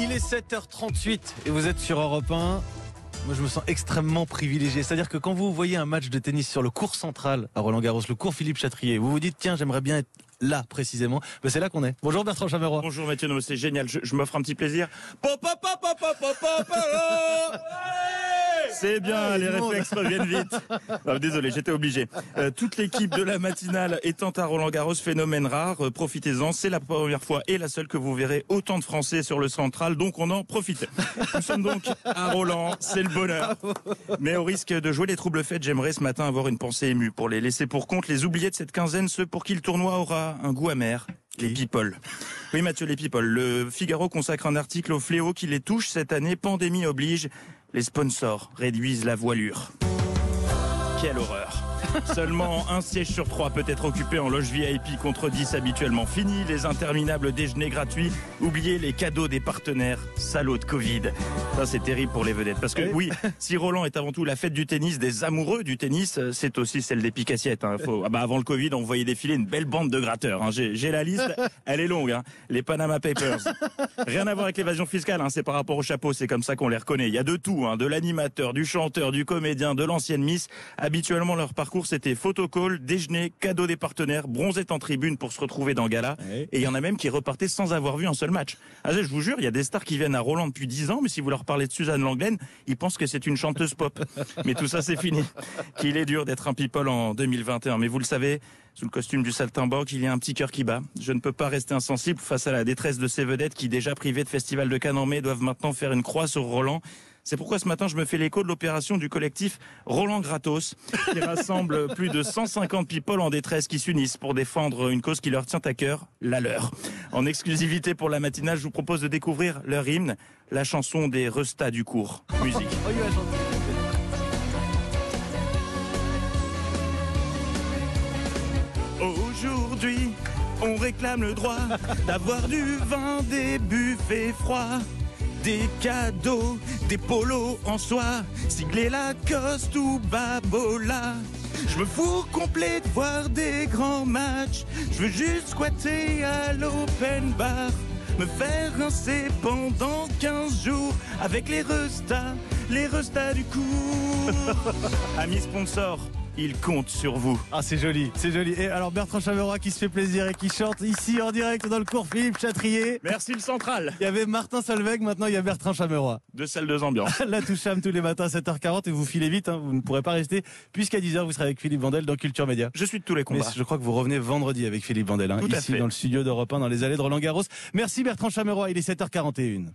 Il est 7h38 et vous êtes sur Europe 1. Moi, je me sens extrêmement privilégié. C'est-à-dire que quand vous voyez un match de tennis sur le cours central à Roland Garros, le cours Philippe Chatrier, vous vous dites, tiens, j'aimerais bien être là précisément. Ben, c'est là qu'on est. Bonjour Bertrand Chameroy. Bonjour Mathieu, c'est génial. Je, je m'offre un petit plaisir. C'est bien, les réflexes reviennent vite. Ah, désolé, j'étais obligé. Euh, toute l'équipe de la matinale étant à Roland Garros, phénomène rare. Euh, Profitez-en, c'est la première fois et la seule que vous verrez autant de Français sur le central, donc on en profite. Nous sommes donc à Roland, c'est le bonheur. Mais au risque de jouer les troubles faits, j'aimerais ce matin avoir une pensée émue pour les laisser pour compte, les oubliés de cette quinzaine, ceux pour qui le tournoi aura un goût amer. Les people. Oui, Mathieu, les people. Le Figaro consacre un article au fléau qui les touche cette année. Pandémie oblige. Les sponsors réduisent la voilure. Quelle horreur. Seulement un siège sur trois peut être occupé en loge VIP contre 10 habituellement. Fini les interminables déjeuners gratuits. Oubliez les cadeaux des partenaires. Salaud de Covid. Ça, c'est terrible pour les vedettes. Parce que oui, si Roland est avant tout la fête du tennis, des amoureux du tennis, euh, c'est aussi celle des picassiettes. Hein. Faut... Ah bah avant le Covid, on voyait défiler une belle bande de gratteurs. Hein. J'ai la liste, elle est longue. Hein. Les Panama Papers. Rien à voir avec l'évasion fiscale, hein. c'est par rapport au chapeau, c'est comme ça qu'on les reconnaît. Il y a de tout, de l'animateur, du chanteur, du comédien, de l'ancienne Miss. Habituellement, leur parcours, c'était photocall, déjeuner, cadeau des partenaires, bronzette en tribune pour se retrouver dans Gala. Ouais. Et il y en a même qui repartaient sans avoir vu un seul match. Ah, je vous jure, il y a des stars qui viennent à Roland depuis 10 ans, mais si vous leur parlez de Suzanne Langlaine, ils pensent que c'est une chanteuse pop. Mais tout ça, c'est fini. Qu'il est dur d'être un people en 2021. Mais vous le savez, sous le costume du saltimbanque, il y a un petit cœur qui bat. Je ne peux pas rester insensible face à la détresse de ces vedettes qui, déjà privées de Festival de Cannes en mai, doivent maintenant faire une croix sur Roland. C'est pourquoi ce matin, je me fais l'écho de l'opération du collectif Roland Gratos, qui rassemble plus de 150 people en détresse qui s'unissent pour défendre une cause qui leur tient à cœur, la leur. En exclusivité pour la matinale, je vous propose de découvrir leur hymne, la chanson des restats du cours. Musique. Oh. Aujourd'hui, on réclame le droit d'avoir du vin, des buffets froids, des cadeaux, des polos en soie, siglés Lacoste ou Babola. Je me fous complet de voir des grands matchs. Je veux juste squatter à l'open bar. Me faire rincer pendant 15 jours avec les restas, les restas du cours. Amis sponsors, ils comptent sur vous. Ah, c'est joli, c'est joli. Et alors Bertrand Chameroy qui se fait plaisir et qui chante ici en direct dans le cours Philippe Chatrier. Merci le central. Il y avait Martin Solveig, maintenant il y a Bertrand Chameroy. Deux salles, deux ambiances. La Toucham tous les matins à 7h40 et vous filez vite, hein, vous ne pourrez pas rester puisqu'à 10h vous serez avec Philippe Vandel dans Culture Média. Je suis de tous les Mais combats. je crois que vous revenez vendredi avec Philippe Vandel, hein, Tout à ici dans le studio d'Europe 1 dans les allées de Roland Garros. Merci Bertrand Chameroy, il est 7h41.